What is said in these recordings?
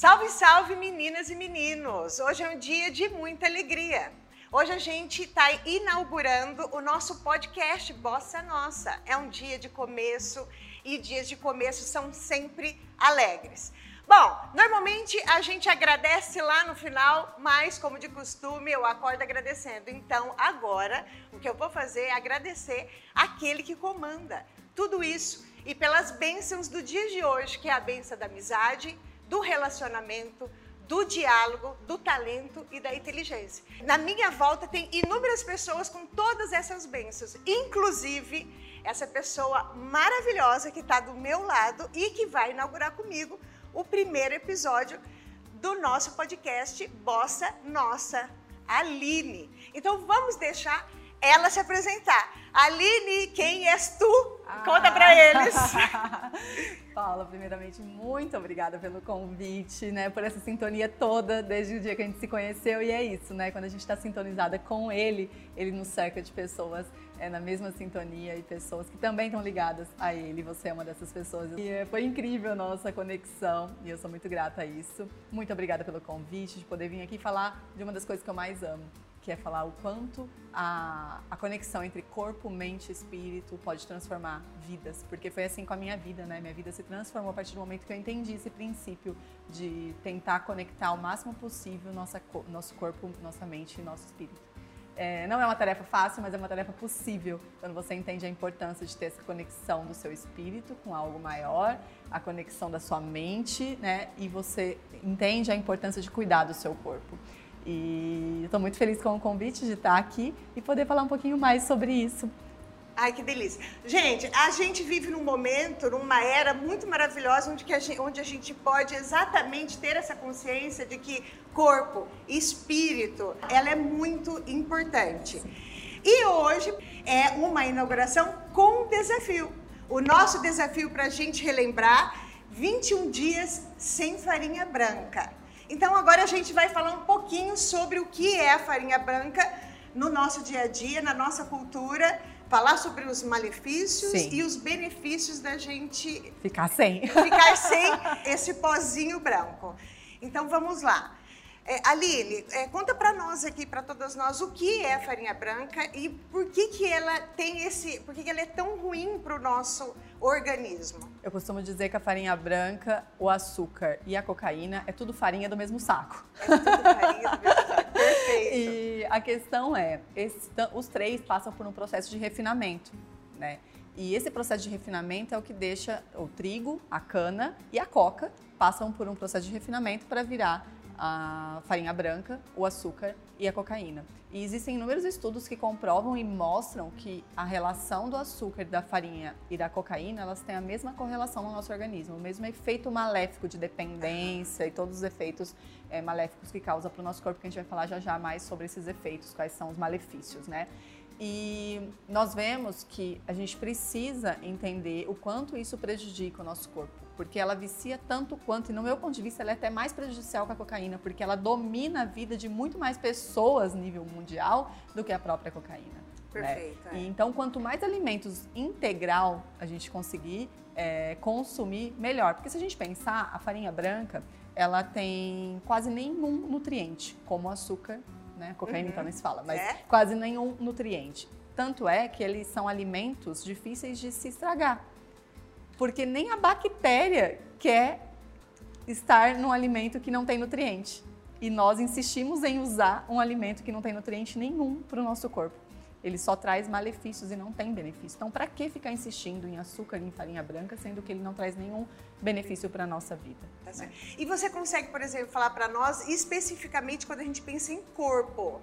Salve, salve, meninas e meninos! Hoje é um dia de muita alegria. Hoje a gente está inaugurando o nosso podcast Bossa Nossa. É um dia de começo e dias de começo são sempre alegres. Bom, normalmente a gente agradece lá no final, mas como de costume eu acordo agradecendo. Então agora o que eu vou fazer é agradecer aquele que comanda tudo isso e pelas bênçãos do dia de hoje, que é a benção da amizade, do relacionamento, do diálogo, do talento e da inteligência. Na minha volta tem inúmeras pessoas com todas essas bênçãos, inclusive essa pessoa maravilhosa que está do meu lado e que vai inaugurar comigo o primeiro episódio do nosso podcast Bossa Nossa, Aline. Então vamos deixar ela se apresentar. Aline, quem és tu? Ah. Conta para eles. Paula, primeiramente, muito obrigada pelo convite, né? Por essa sintonia toda desde o dia que a gente se conheceu. E é isso, né? Quando a gente está sintonizada com ele, ele nos cerca de pessoas é, na mesma sintonia e pessoas que também estão ligadas a ele. Você é uma dessas pessoas. E é, foi incrível a nossa conexão e eu sou muito grata a isso. Muito obrigada pelo convite, de poder vir aqui falar de uma das coisas que eu mais amo, que é falar o quanto a, a conexão entre corpo, mente e espírito pode transformar vidas. Porque foi assim com a minha vida, né? Minha vida se transformou a partir do momento que eu entendi esse princípio de tentar conectar o máximo possível nossa, nosso corpo, nossa mente e nosso espírito. É, não é uma tarefa fácil, mas é uma tarefa possível quando você entende a importância de ter essa conexão do seu espírito com algo maior, a conexão da sua mente, né? E você entende a importância de cuidar do seu corpo. E estou muito feliz com o convite de estar aqui e poder falar um pouquinho mais sobre isso. Ai, que delícia. Gente, a gente vive num momento, numa era muito maravilhosa, onde, a gente, onde a gente pode exatamente ter essa consciência de que corpo, espírito, ela é muito importante. E hoje é uma inauguração com desafio. O nosso desafio para a gente relembrar 21 dias sem farinha branca. Então agora a gente vai falar um pouquinho sobre o que é a farinha branca no nosso dia a dia, na nossa cultura, falar sobre os malefícios Sim. e os benefícios da gente ficar sem, ficar sem esse pozinho branco. Então vamos lá. É, Aline, é, conta para nós aqui, para todas nós, o que é a farinha branca e por que, que ela tem esse, por que, que ela é tão ruim para o nosso organismo? Eu costumo dizer que a farinha branca, o açúcar e a cocaína é tudo farinha do mesmo saco. É tudo farinha do mesmo saco, perfeito. E a questão é, os três passam por um processo de refinamento, né? E esse processo de refinamento é o que deixa o trigo, a cana e a coca passam por um processo de refinamento para virar a farinha branca, o açúcar e a cocaína. E existem inúmeros estudos que comprovam e mostram que a relação do açúcar, da farinha e da cocaína, elas têm a mesma correlação no nosso organismo, o mesmo efeito maléfico de dependência e todos os efeitos é, maléficos que causa para o nosso corpo, que a gente vai falar já já mais sobre esses efeitos, quais são os malefícios, né? E nós vemos que a gente precisa entender o quanto isso prejudica o nosso corpo, porque ela vicia tanto quanto, e no meu ponto de vista, ela é até mais prejudicial que a cocaína, porque ela domina a vida de muito mais pessoas nível mundial do que a própria cocaína. Né? Perfeito. Né? É. E, então, quanto mais alimentos integral a gente conseguir é, consumir, melhor. Porque se a gente pensar, a farinha branca, ela tem quase nenhum nutriente, como o açúcar né? Cocaína uhum. então não se fala, mas é? quase nenhum nutriente. Tanto é que eles são alimentos difíceis de se estragar. Porque nem a bactéria quer estar num alimento que não tem nutriente. E nós insistimos em usar um alimento que não tem nutriente nenhum para o nosso corpo. Ele só traz malefícios e não tem benefício. Então, para que ficar insistindo em açúcar e em farinha branca, sendo que ele não traz nenhum benefício para a nossa vida? Tá né? E você consegue, por exemplo, falar para nós especificamente quando a gente pensa em corpo?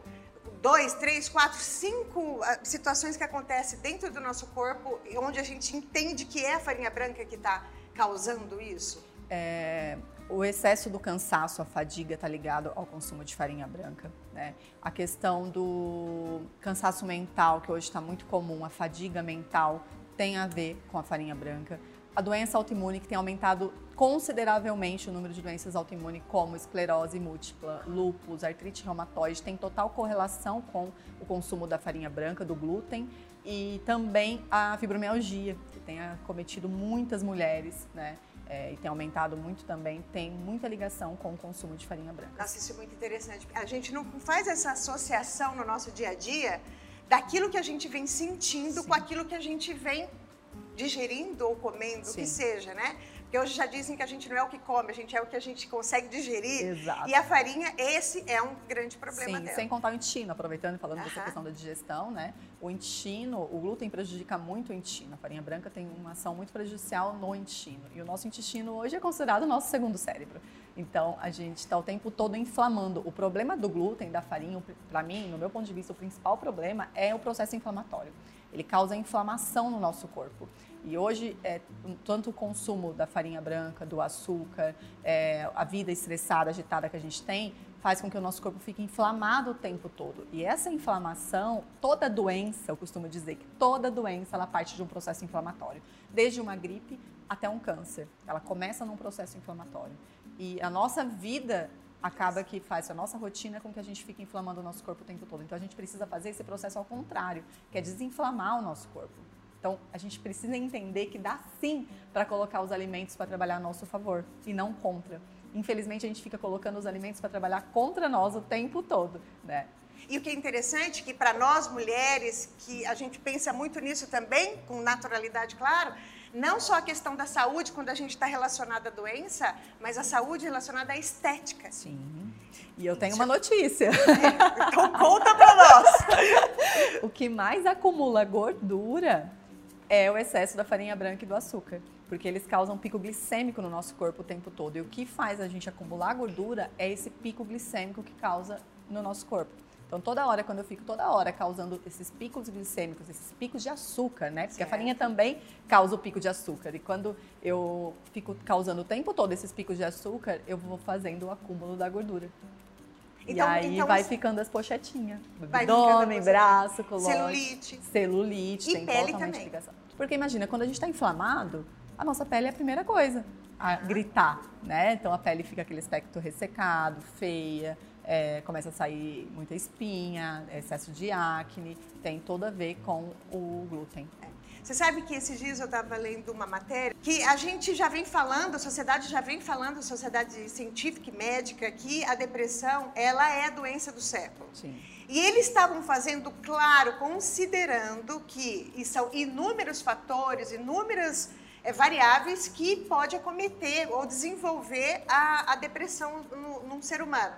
Dois, três, quatro, cinco ah, situações que acontecem dentro do nosso corpo onde a gente entende que é a farinha branca que está causando isso? É, o excesso do cansaço, a fadiga está ligado ao consumo de farinha branca. Né? A questão do cansaço mental, que hoje está muito comum, a fadiga mental, tem a ver com a farinha branca. A doença autoimune, que tem aumentado consideravelmente o número de doenças autoimunes, como esclerose múltipla, lúpus, artrite reumatoide, tem total correlação com o consumo da farinha branca, do glúten, e também a fibromialgia, que tem acometido muitas mulheres, né? é, e tem aumentado muito também, tem muita ligação com o consumo de farinha branca. Nossa, isso é muito interessante. A gente não faz essa associação no nosso dia a dia daquilo que a gente vem sentindo Sim. com aquilo que a gente vem digerindo ou comendo, o que seja, né? Porque hoje já dizem que a gente não é o que come, a gente é o que a gente consegue digerir. Exato. E a farinha, esse é um grande problema Sim, dela. sem contar o intestino, aproveitando e falando dessa questão da digestão, né? O intestino, o glúten prejudica muito o intestino. A farinha branca tem uma ação muito prejudicial no intestino. E o nosso intestino hoje é considerado o nosso segundo cérebro. Então, a gente está o tempo todo inflamando. O problema do glúten, da farinha, para mim, no meu ponto de vista, o principal problema é o processo inflamatório. Ele causa inflamação no nosso corpo. E hoje, é, tanto o consumo da farinha branca, do açúcar, é, a vida estressada, agitada que a gente tem, faz com que o nosso corpo fique inflamado o tempo todo. E essa inflamação, toda doença, eu costumo dizer que toda doença ela parte de um processo inflamatório, desde uma gripe até um câncer. Ela começa num processo inflamatório. E a nossa vida acaba que faz a nossa rotina com que a gente fique inflamando o nosso corpo o tempo todo. Então a gente precisa fazer esse processo ao contrário, que é desinflamar o nosso corpo. Então, a gente precisa entender que dá sim para colocar os alimentos para trabalhar a nosso favor e não contra. Infelizmente, a gente fica colocando os alimentos para trabalhar contra nós o tempo todo, né? E o que é interessante é que para nós mulheres, que a gente pensa muito nisso também, com naturalidade, claro, não só a questão da saúde quando a gente está relacionada à doença, mas a saúde relacionada à estética. Sim. E eu tenho uma notícia. É, então conta para nós. o que mais acumula gordura é o excesso da farinha branca e do açúcar, porque eles causam pico glicêmico no nosso corpo o tempo todo. E o que faz a gente acumular gordura é esse pico glicêmico que causa no nosso corpo. Então, toda hora, quando eu fico toda hora causando esses picos glicêmicos, esses picos de açúcar, né? Porque certo. a farinha também causa o pico de açúcar. E quando eu fico causando o tempo todo esses picos de açúcar, eu vou fazendo o acúmulo da gordura. Então, e aí então, vai ficando as pochetinhas. Abdômen, braço, colóide. Celulite. Celulite. E tem pele também. Ligação. Porque imagina, quando a gente está inflamado, a nossa pele é a primeira coisa a gritar, né? Então a pele fica aquele aspecto ressecado, feia, é, começa a sair muita espinha, excesso de acne, tem tudo a ver com o glúten. É. Você sabe que esses dias eu estava lendo uma matéria que a gente já vem falando, a sociedade já vem falando, a sociedade científica e médica, que a depressão ela é a doença do século. Sim. E eles estavam fazendo claro, considerando que são inúmeros fatores, inúmeras é, variáveis que pode acometer ou desenvolver a, a depressão no, num ser humano.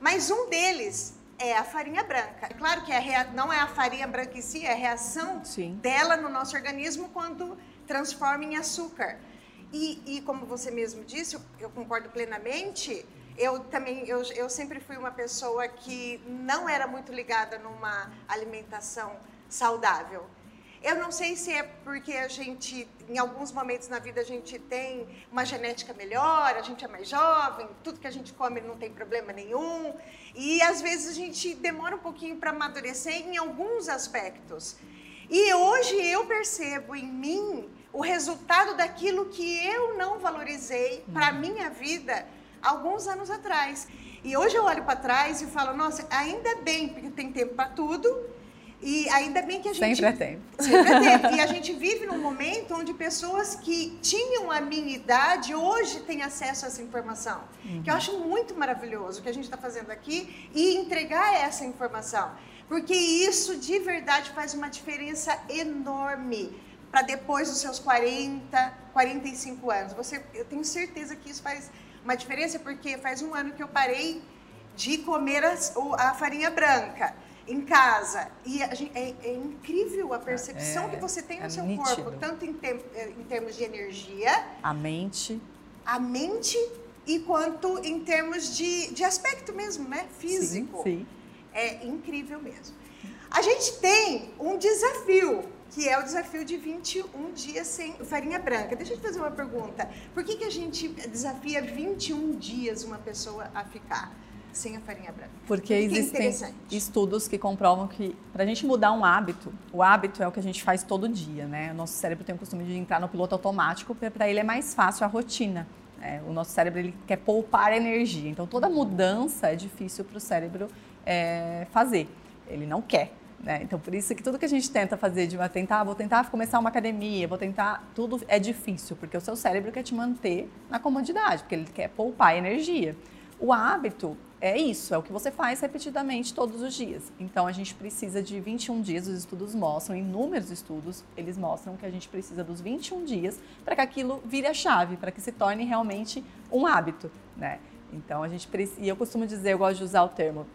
Mas um deles é a farinha branca. É claro que é não é a farinha branca em si, é a reação Sim. dela no nosso organismo quando transforma em açúcar. E, e, como você mesmo disse, eu concordo plenamente. Eu também, eu, eu sempre fui uma pessoa que não era muito ligada numa alimentação saudável. Eu não sei se é porque a gente, em alguns momentos na vida, a gente tem uma genética melhor, a gente é mais jovem, tudo que a gente come não tem problema nenhum. E às vezes a gente demora um pouquinho para amadurecer em alguns aspectos. E hoje eu percebo em mim o resultado daquilo que eu não valorizei para a uhum. minha vida alguns anos atrás. E hoje eu olho para trás e falo, nossa, ainda bem, porque tem tempo para tudo e ainda bem que a gente. Sempre é tempo. Sempre é tempo. E a gente vive num momento onde pessoas que tinham a minha idade hoje têm acesso a essa informação. Uhum. Que eu acho muito maravilhoso o que a gente está fazendo aqui e entregar essa informação. Porque isso de verdade faz uma diferença enorme para depois dos seus 40, 45 anos. Você, eu tenho certeza que isso faz uma diferença, porque faz um ano que eu parei de comer a farinha branca em casa. E gente, é, é, incrível a percepção é, que você tem no é seu nítido. corpo, tanto em, tem, é, em, termos de energia. A mente. A mente e quanto em termos de, de aspecto mesmo, né? Físico. Sim, sim. É incrível mesmo. A gente tem um desafio, que é o desafio de 21 dias sem farinha branca. Deixa eu te fazer uma pergunta. Por que, que a gente desafia 21 dias uma pessoa a ficar? Sem a farinha branca. Porque é existem estudos que comprovam que para a gente mudar um hábito, o hábito é o que a gente faz todo dia, né? O nosso cérebro tem o costume de entrar no piloto automático, porque para ele é mais fácil a rotina. É, o nosso cérebro ele quer poupar energia, então toda mudança é difícil para o cérebro é, fazer. Ele não quer. Né? Então, por isso que tudo que a gente tenta fazer, de tentar, vou tentar começar uma academia, vou tentar, tudo é difícil, porque o seu cérebro quer te manter na comodidade, porque ele quer poupar energia. O hábito é isso, é o que você faz repetidamente todos os dias. Então a gente precisa de 21 dias, os estudos mostram, inúmeros estudos, eles mostram que a gente precisa dos 21 dias para que aquilo vire a chave, para que se torne realmente um hábito, né? Então a gente precisa, e eu costumo dizer, eu gosto de usar o termo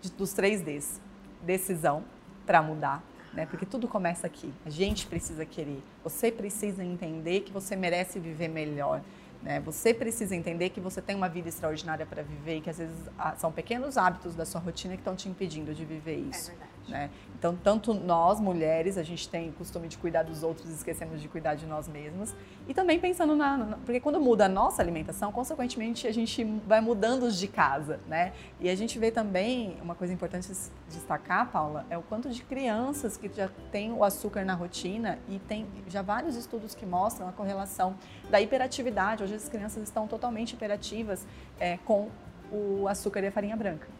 de, dos três Ds: decisão para mudar, né? Porque tudo começa aqui. A gente precisa querer. Você precisa entender que você merece viver melhor. Né? Você precisa entender que você tem uma vida extraordinária para viver e que às vezes são pequenos hábitos da sua rotina que estão te impedindo de viver é isso. É verdade. Né? Então, tanto nós, mulheres, a gente tem o costume de cuidar dos outros e esquecemos de cuidar de nós mesmas. E também pensando na, na, Porque quando muda a nossa alimentação, consequentemente, a gente vai mudando os de casa, né? E a gente vê também, uma coisa importante destacar, Paula, é o quanto de crianças que já têm o açúcar na rotina e tem já vários estudos que mostram a correlação da hiperatividade. Hoje as crianças estão totalmente hiperativas é, com o açúcar e a farinha branca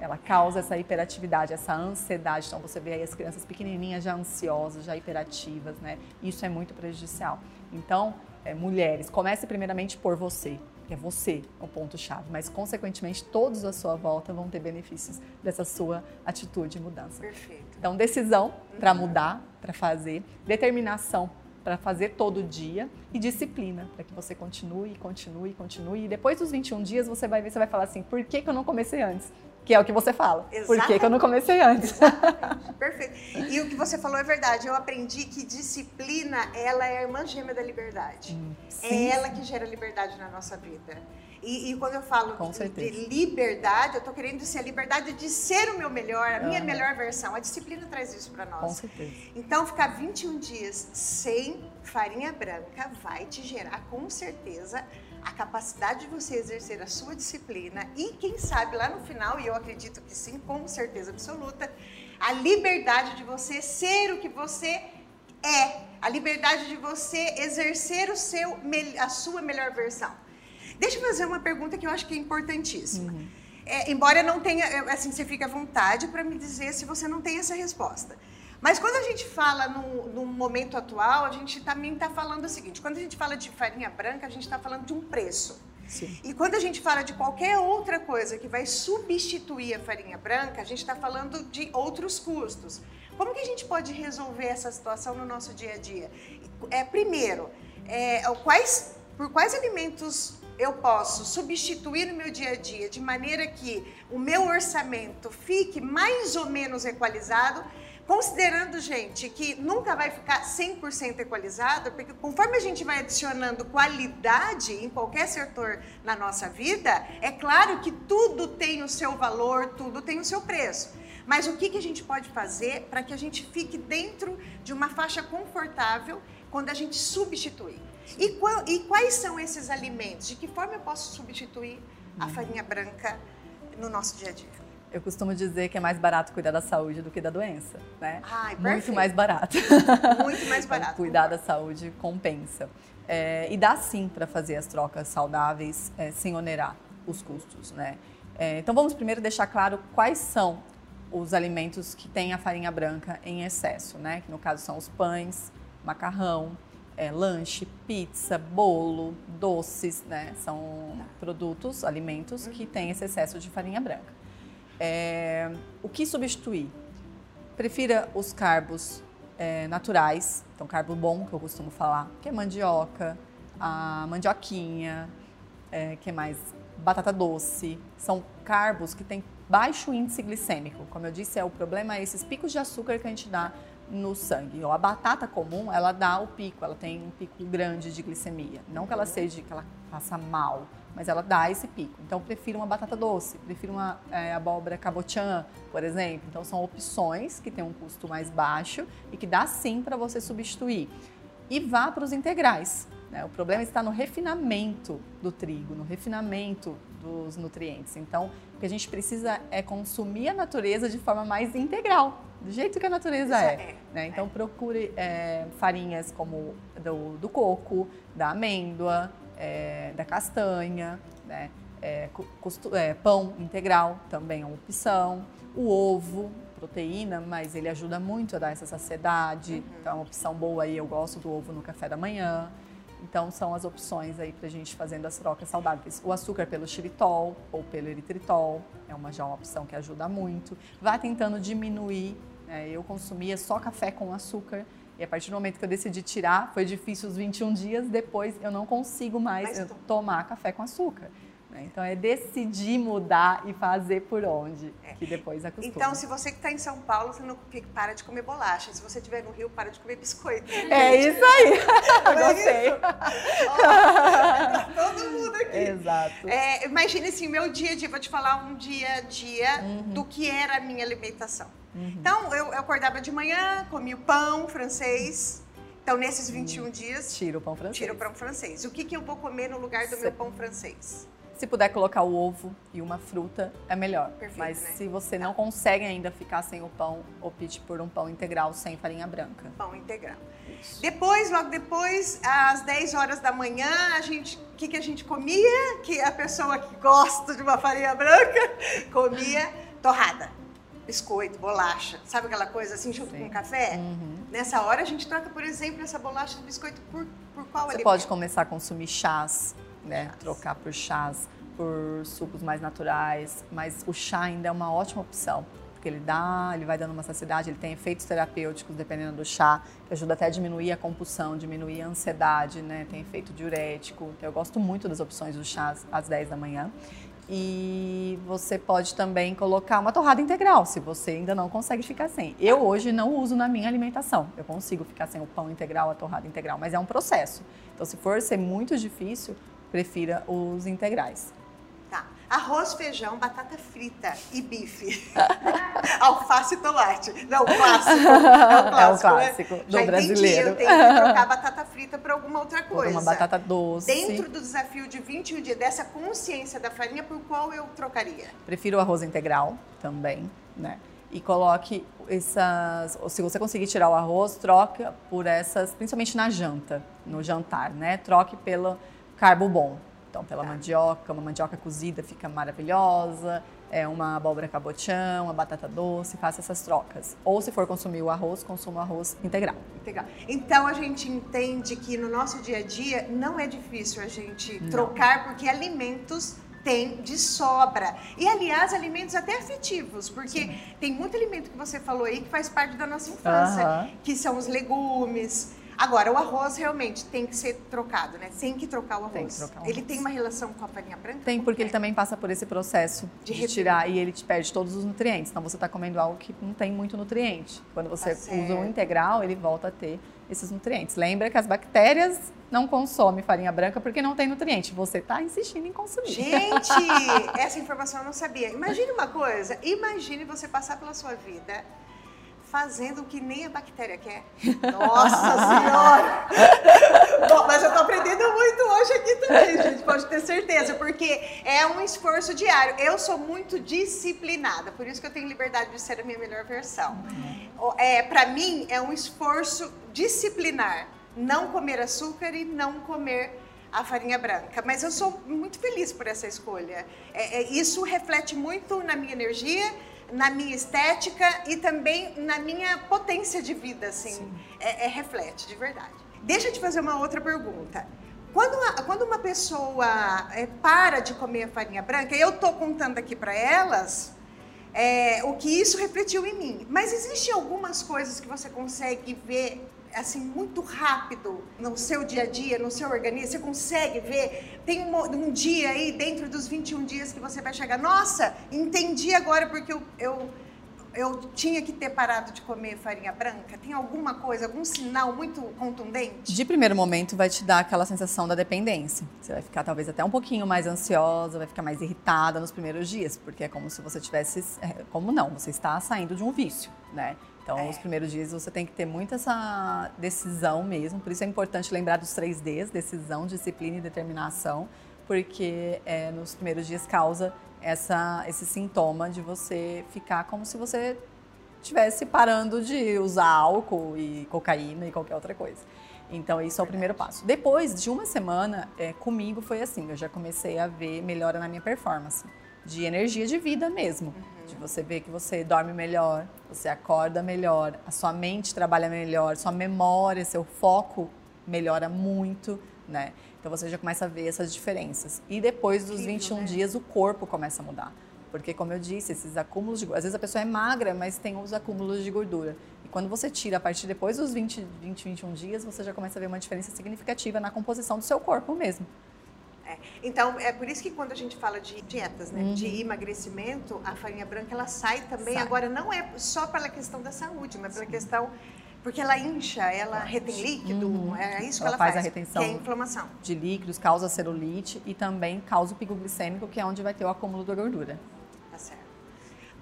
ela causa essa hiperatividade, essa ansiedade. Então você vê aí as crianças pequenininhas já ansiosas, já hiperativas, né? Isso é muito prejudicial. Então, é, mulheres, comece primeiramente por você, que é você o ponto-chave, mas consequentemente todos à sua volta vão ter benefícios dessa sua atitude e mudança. Perfeito. Então, decisão para uhum. mudar, para fazer, determinação para fazer todo dia e disciplina para que você continue, continue, continue. E depois dos 21 dias você vai ver, você vai falar assim: por que, que eu não comecei antes? Que é o que você fala. Exatamente. Por que, que eu não comecei antes? Exatamente. Perfeito. E o que você falou é verdade. Eu aprendi que disciplina, ela é a irmã gêmea da liberdade. Hum, é ela que gera liberdade na nossa vida. E, e quando eu falo de, de, liberdade, eu estou querendo dizer a liberdade de ser o meu melhor, a minha melhor versão. A disciplina traz isso para nós. Com certeza. Então, ficar 21 dias sem farinha branca vai te gerar, com certeza, a capacidade de você exercer a sua disciplina e, quem sabe, lá no final, e eu acredito que sim, com certeza absoluta, a liberdade de você ser o que você é, a liberdade de você exercer o seu, a sua melhor versão. Deixa eu fazer uma pergunta que eu acho que é importantíssima. Uhum. É, embora não tenha, assim, você fique à vontade para me dizer se você não tem essa resposta. Mas quando a gente fala no, no momento atual, a gente também está falando o seguinte: quando a gente fala de farinha branca, a gente está falando de um preço. Sim. E quando a gente fala de qualquer outra coisa que vai substituir a farinha branca, a gente está falando de outros custos. Como que a gente pode resolver essa situação no nosso dia a dia? É, primeiro, é, quais, por quais alimentos eu posso substituir no meu dia a dia de maneira que o meu orçamento fique mais ou menos equalizado Considerando, gente, que nunca vai ficar 100% equalizado, porque conforme a gente vai adicionando qualidade em qualquer setor na nossa vida, é claro que tudo tem o seu valor, tudo tem o seu preço. Mas o que, que a gente pode fazer para que a gente fique dentro de uma faixa confortável quando a gente substitui? E, qual, e quais são esses alimentos? De que forma eu posso substituir a uhum. farinha branca no nosso dia a dia? Eu costumo dizer que é mais barato cuidar da saúde do que da doença, né? Ai, Muito mais barato. Muito mais barato. Então, cuidar da saúde compensa. É, e dá sim para fazer as trocas saudáveis é, sem onerar os custos, né? É, então vamos primeiro deixar claro quais são os alimentos que têm a farinha branca em excesso, né? Que no caso são os pães, macarrão, é, lanche, pizza, bolo, doces, né? São produtos, alimentos que têm esse excesso de farinha branca. É, o que substituir? Prefira os carbos é, naturais, então carbo bom que eu costumo falar, que é mandioca, a mandioquinha, é, que é mais batata doce. São carbos que têm baixo índice glicêmico. Como eu disse, é o problema é esses picos de açúcar que a gente dá no sangue. A batata comum, ela dá o pico, ela tem um pico grande de glicemia. Não que ela seja que ela faça mal, mas ela dá esse pico. Então, prefiro uma batata doce, prefiro uma é, abóbora cabotiã, por exemplo. Então, são opções que têm um custo mais baixo e que dá sim para você substituir. E vá para os integrais. Né? O problema está no refinamento do trigo, no refinamento dos nutrientes. Então, o que a gente precisa é consumir a natureza de forma mais integral, do jeito que a natureza é. é. Né? Então, procure é, farinhas como do, do coco, da amêndoa, é, da castanha, né? É, é, pão integral também é uma opção, o ovo, proteína, mas ele ajuda muito a dar essa saciedade. Uhum. Então é uma opção boa aí. Eu gosto do ovo no café da manhã. Então são as opções aí pra gente fazendo as trocas saudáveis. O açúcar pelo xilitol ou pelo eritritol é uma já uma opção que ajuda muito. Vá tentando diminuir. Né? Eu consumia só café com açúcar. E a partir do momento que eu decidi tirar, foi difícil os 21 dias, depois eu não consigo mais tomar café com açúcar. Né? Então é decidir mudar e fazer por onde, é. que depois acostuma. Então, se você que está em São Paulo, você não para de comer bolacha. Se você estiver no Rio, para de comer biscoito. É isso aí. Gostei. Oh, todo mundo aqui. Exato. É, imagine assim, o meu dia a dia, vou te falar um dia a dia uhum. do que era a minha alimentação. Uhum. Então, eu, eu acordava de manhã, comia o pão francês. Então, nesses 21 uhum. dias. Tira o pão francês. Tira o pão francês. O que, que eu vou comer no lugar do meu pão francês? Se puder colocar o ovo e uma fruta, é melhor. Perfeito, Mas né? se você não consegue ainda ficar sem o pão, opte por um pão integral sem farinha branca. Pão integral. Isso. Depois, logo depois, às 10 horas da manhã, a gente, o que, que a gente comia? Que a pessoa que gosta de uma farinha branca comia torrada biscoito, bolacha, sabe aquela coisa assim junto Sim. com café? Uhum. Nessa hora a gente troca, por exemplo, essa bolacha de biscoito por, por qual Você alimento? pode começar a consumir chás né? Trocar por chás, por sucos mais naturais, mas o chá ainda é uma ótima opção, porque ele dá, ele vai dando uma saciedade, ele tem efeitos terapêuticos dependendo do chá, que ajuda até a diminuir a compulsão, diminuir a ansiedade, né? Tem efeito diurético. Então, eu gosto muito das opções do chá às 10 da manhã. E você pode também colocar uma torrada integral, se você ainda não consegue ficar sem. Eu hoje não uso na minha alimentação. Eu consigo ficar sem o pão integral, a torrada integral, mas é um processo. Então, se for ser muito difícil, prefira os integrais. Arroz, feijão, batata frita e bife. Alface e tomate. Não, clássico. É o clássico, é o clássico né? do Já brasileiro. Entendi, eu tenho que trocar batata frita por alguma outra coisa. Por uma batata doce. Dentro do desafio de 21 dias, dessa consciência da farinha, por qual eu trocaria? Prefiro o arroz integral também, né? E coloque essas, se você conseguir tirar o arroz, troca por essas, principalmente na janta, no jantar, né? Troque pelo carbo bom. Então, pela tá. mandioca, uma mandioca cozida fica maravilhosa, é uma abóbora cabotião, uma batata doce, faça essas trocas. Ou se for consumir o arroz, consuma o arroz integral. Integral. Então a gente entende que no nosso dia a dia não é difícil a gente não. trocar, porque alimentos tem de sobra. E, aliás, alimentos até afetivos, porque Sim. tem muito alimento que você falou aí que faz parte da nossa infância, que são os legumes, Agora, o arroz realmente tem que ser trocado, né? Tem que trocar o arroz. Tem que trocar o arroz. Ele tem uma relação com a farinha branca? Tem, porque ele também passa por esse processo de, de tirar e ele te perde todos os nutrientes. Então, você está comendo algo que não tem muito nutriente. Quando você tá usa o integral, ele volta a ter esses nutrientes. Lembra que as bactérias não consomem farinha branca porque não tem nutriente. Você está insistindo em consumir. Gente, essa informação eu não sabia. Imagine uma coisa. Imagine você passar pela sua vida fazendo o que nem a bactéria quer. Nossa Senhora! Bom, mas eu estou aprendendo muito hoje aqui também, gente, pode ter certeza, porque é um esforço diário. Eu sou muito disciplinada, por isso que eu tenho liberdade de ser a minha melhor versão. É, Para mim, é um esforço disciplinar não comer açúcar e não comer a farinha branca. Mas eu sou muito feliz por essa escolha. É, é, isso reflete muito na minha energia na minha estética e também na minha potência de vida, assim, é, é, reflete de verdade. Deixa eu te fazer uma outra pergunta. Quando uma, quando uma pessoa é, para de comer a farinha branca, eu estou contando aqui para elas é, o que isso refletiu em mim. Mas existem algumas coisas que você consegue ver assim muito rápido no seu dia a dia, no seu organismo, você consegue ver, tem um, um, dia aí dentro dos 21 dias que você vai chegar, nossa, entendi agora porque eu, eu, eu tinha que ter parado de comer farinha branca. Tem alguma coisa, algum sinal muito contundente? De primeiro momento vai te dar aquela sensação da dependência. Você vai ficar talvez até um pouquinho mais ansiosa, vai ficar mais irritada nos primeiros dias, porque é como se você tivesse, é, como não, você está saindo de um vício, né? Então, é. os primeiros dias você tem que ter muito essa decisão mesmo. Por isso é importante lembrar dos três Ds: decisão, disciplina e determinação, porque é, nos primeiros dias causa essa, esse sintoma de você ficar como se você estivesse parando de usar álcool e cocaína e qualquer outra coisa. Então, isso é o primeiro passo. Depois de uma semana, é, comigo foi assim: eu já comecei a ver melhora na minha performance de energia de vida mesmo. Uhum. De você ver que você dorme melhor, você acorda melhor, a sua mente trabalha melhor, sua memória, seu foco melhora muito, né? Então você já começa a ver essas diferenças. E depois dos Incrível, 21 né? dias o corpo começa a mudar. Porque, como eu disse, esses acúmulos de Às vezes a pessoa é magra, mas tem os acúmulos de gordura. E quando você tira a partir depois dos 20, 20 21 dias, você já começa a ver uma diferença significativa na composição do seu corpo mesmo. É. Então, é por isso que quando a gente fala de dietas, né, uhum. de emagrecimento, a farinha branca ela sai também. Sai. Agora, não é só pela questão da saúde, mas pela Sim. questão porque ela incha, ela retém líquido, uhum. é isso que ela, ela faz, faz, a retenção que é a inflamação. de líquidos, causa celulite e também causa o pico glicêmico, que é onde vai ter o acúmulo da gordura. Tá certo.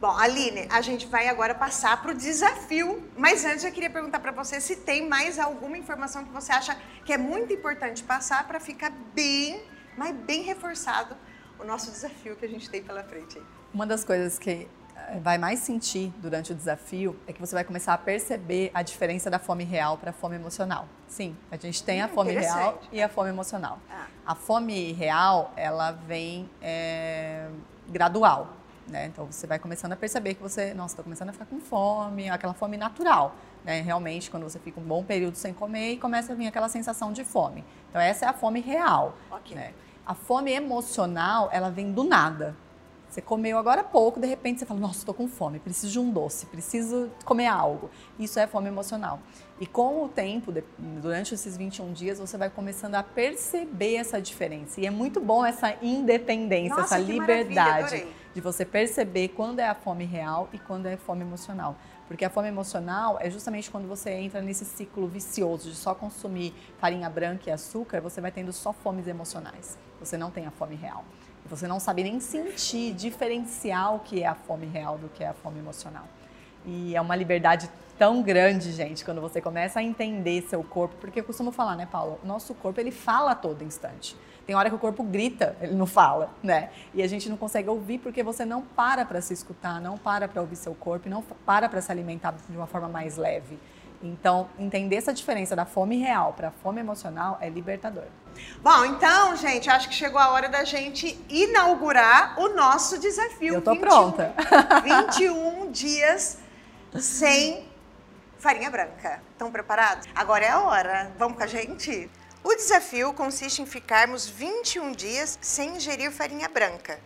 Bom, Aline, a gente vai agora passar para o desafio, mas antes eu queria perguntar para você se tem mais alguma informação que você acha que é muito importante passar para ficar bem, mas bem reforçado o nosso desafio que a gente tem pela frente. Uma das coisas que vai mais sentir durante o desafio é que você vai começar a perceber a diferença da fome real para a fome emocional. Sim, a gente tem a hum, fome real e a fome emocional. Ah. A fome real, ela vem é, gradual. Né? Então você vai começando a perceber que você, nossa, estou começando a ficar com fome, aquela fome natural. Né? Realmente, quando você fica um bom período sem comer e começa a vir aquela sensação de fome. Então essa é a fome real. Okay. Né? A fome emocional, ela vem do nada. Você comeu agora há pouco, de repente você fala, nossa, estou com fome, preciso de um doce, preciso comer algo. Isso é fome emocional. E com o tempo, durante esses 21 dias, você vai começando a perceber essa diferença. E é muito bom essa independência, nossa, essa liberdade de você perceber quando é a fome real e quando é fome emocional. Porque a fome emocional é justamente quando você entra nesse ciclo vicioso de só consumir farinha branca e açúcar, você vai tendo só fomes emocionais. Você não tem a fome real. Você não sabe nem sentir, diferenciar o que é a fome real do que é a fome emocional. E é uma liberdade tão grande, gente, quando você começa a entender seu corpo, porque eu costumo falar, né, Paulo? Nosso corpo, ele fala a todo instante. Tem hora que o corpo grita, ele não fala, né? E a gente não consegue ouvir porque você não para para se escutar, não para para ouvir seu corpo, não para para se alimentar de uma forma mais leve. Então, entender essa diferença da fome real para a fome emocional é libertador. Bom, então, gente, acho que chegou a hora da gente inaugurar o nosso desafio. Eu tô 21, pronta. 21 dias sem farinha branca. Estão preparados? Agora é a hora. Vamos com a gente? O desafio consiste em ficarmos 21 dias sem ingerir farinha branca.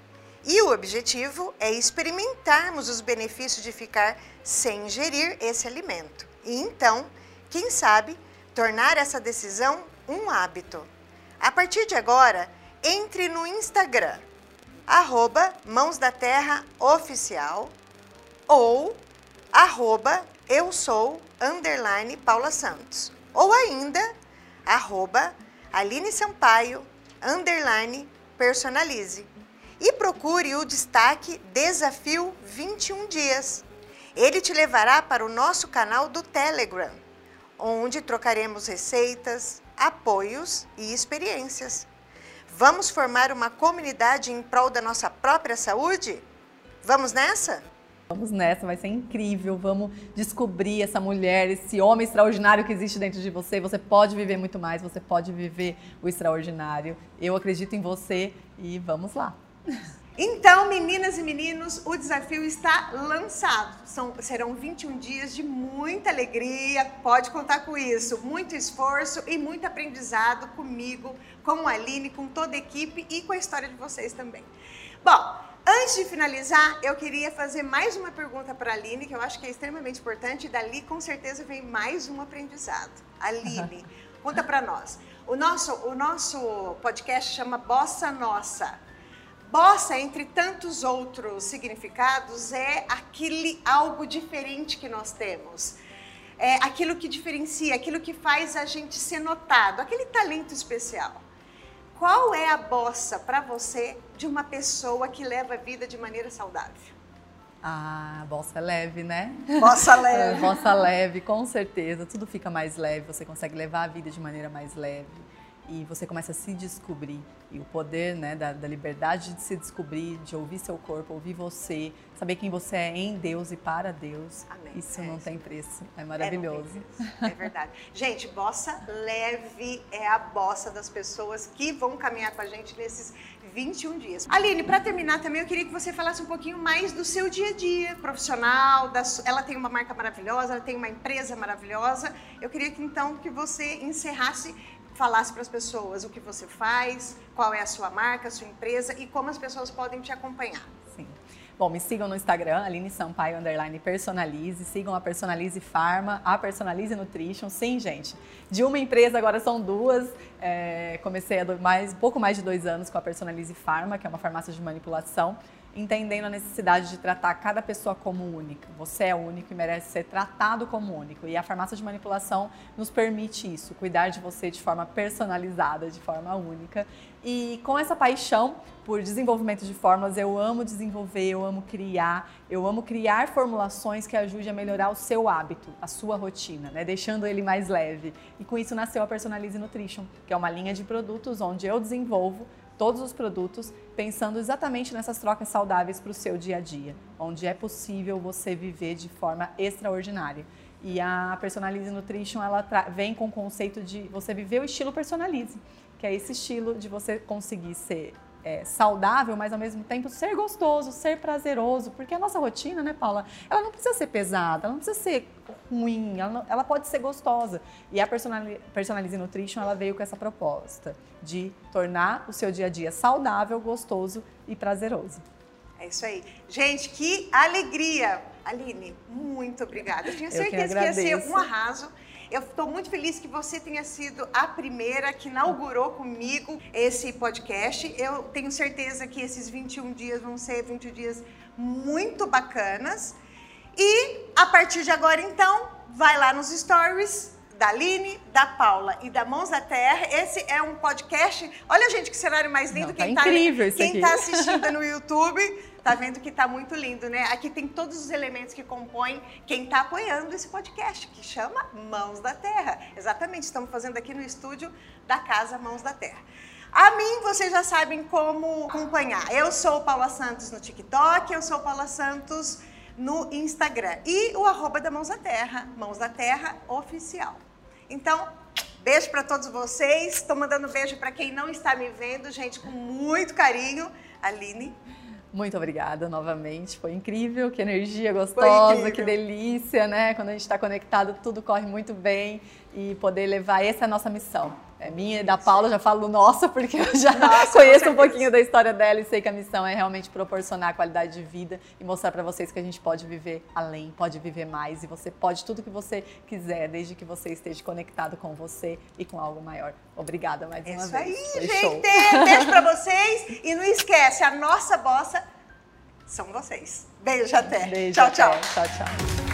E o objetivo é experimentarmos os benefícios de ficar sem ingerir esse alimento. E então, quem sabe, tornar essa decisão um hábito. A partir de agora, entre no Instagram, arroba Mãos da Terra Oficial ou arroba eu sou underline Paula Santos ou ainda arroba Aline Sampaio underline personalize e procure o destaque Desafio 21 Dias. Ele te levará para o nosso canal do Telegram, onde trocaremos receitas, apoios e experiências. Vamos formar uma comunidade em prol da nossa própria saúde? Vamos nessa? Vamos nessa, vai ser incrível. Vamos descobrir essa mulher, esse homem extraordinário que existe dentro de você. Você pode viver muito mais, você pode viver o extraordinário. Eu acredito em você e vamos lá. Então, meninas e meninos, o desafio está lançado. São, serão 21 dias de muita alegria, pode contar com isso. Muito esforço e muito aprendizado comigo, com a Aline, com toda a equipe e com a história de vocês também. Bom, antes de finalizar, eu queria fazer mais uma pergunta para a Aline, que eu acho que é extremamente importante, e dali com certeza vem mais um aprendizado. Aline, conta para nós. O nosso, o nosso podcast chama Bossa Nossa. Bossa, entre tantos outros significados, é aquele algo diferente que nós temos. É aquilo que diferencia, aquilo que faz a gente ser notado, aquele talento especial. Qual é a bossa para você de uma pessoa que leva a vida de maneira saudável? Ah, bossa leve, né? Bossa leve. bossa leve, com certeza. Tudo fica mais leve, você consegue levar a vida de maneira mais leve e você começa a se descobrir. E o poder né, da, da, liberdade de se descobrir, de ouvir seu corpo, ouvir você, saber quem você é em Deus e para Deus, Amém. isso é não isso. tem preço. É maravilhoso. É, é verdade. gente, bossa leve é a bossa das pessoas que vão caminhar com a gente nesses 21 dias. Aline, para terminar também, eu queria que você falasse um pouquinho mais do seu dia a dia profissional. Ela tem uma marca maravilhosa, ela tem uma empresa maravilhosa. Eu queria que então que você encerrasse falasse para as pessoas o que você faz, qual é a sua marca, a sua empresa e como as pessoas podem te acompanhar. Sim. Bom, me sigam no Instagram, Aline Sampaio, underline Personalize. Sigam a Personalize Pharma, a Personalize Nutrition. Sim, gente. De uma empresa, agora são duas. É, comecei há mais, pouco mais de dois anos com a Personalize Pharma, que é uma farmácia de manipulação entendendo a necessidade de tratar cada pessoa como única. Você é único e merece ser tratado como único. E a farmácia de manipulação nos permite isso, cuidar de você de forma personalizada, de forma única. E com essa paixão por desenvolvimento de fórmulas, eu amo desenvolver, eu amo criar, eu amo criar formulações que ajudem a melhorar o seu hábito, a sua rotina, né? deixando ele mais leve. E com isso nasceu a Personalize Nutrition, que é uma linha de produtos onde eu desenvolvo todos os produtos pensando exatamente nessas trocas saudáveis para o seu dia a dia, onde é possível você viver de forma extraordinária. E a Personalize Nutrition ela vem com o conceito de você viver o estilo Personalize, que é esse estilo de você conseguir ser é, saudável, mas ao mesmo tempo ser gostoso, ser prazeroso, porque a nossa rotina, né, Paula, ela não precisa ser pesada, ela não precisa ser ruim, ela, não, ela pode ser gostosa. E a Personalize, Personalize Nutrition, ela veio com essa proposta de tornar o seu dia a dia saudável, gostoso e prazeroso. É isso aí. Gente, que alegria! Aline, muito obrigada. Eu tinha certeza que, que ia ser um arraso. Eu estou muito feliz que você tenha sido a primeira que inaugurou comigo esse podcast. Eu tenho certeza que esses 21 dias vão ser 21 dias muito bacanas. E a partir de agora, então, vai lá nos stories da Aline, da Paula e da Mãos da Terra. Esse é um podcast. Olha, gente, que cenário mais lindo. Não, tá quem tá incrível tá, quem está assistindo no YouTube Tá vendo que tá muito lindo, né? Aqui tem todos os elementos que compõem quem tá apoiando esse podcast, que chama Mãos da Terra. Exatamente, estamos fazendo aqui no estúdio da Casa Mãos da Terra. A mim, vocês já sabem como acompanhar. Eu sou Paula Santos no TikTok, eu sou Paula Santos no Instagram. E o arroba da Mãos da Terra, Mãos da Terra Oficial. Então, beijo para todos vocês. Estou mandando beijo para quem não está me vendo, gente, com muito carinho. Aline. Muito obrigada novamente, foi incrível, que energia gostosa, que delícia, né? Quando a gente está conectado, tudo corre muito bem e poder levar essa é a nossa missão. É minha e da Paula, já falo nossa, porque eu já nossa, conheço um pouquinho da história dela e sei que a missão é realmente proporcionar qualidade de vida e mostrar para vocês que a gente pode viver além, pode viver mais e você pode tudo que você quiser, desde que você esteja conectado com você e com algo maior. Obrigada mais uma Isso vez. Isso aí, Foi gente. Show. Beijo para vocês e não esquece, a nossa bossa são vocês. Beijo até. Beijo tchau, até. tchau. Tchau, tchau.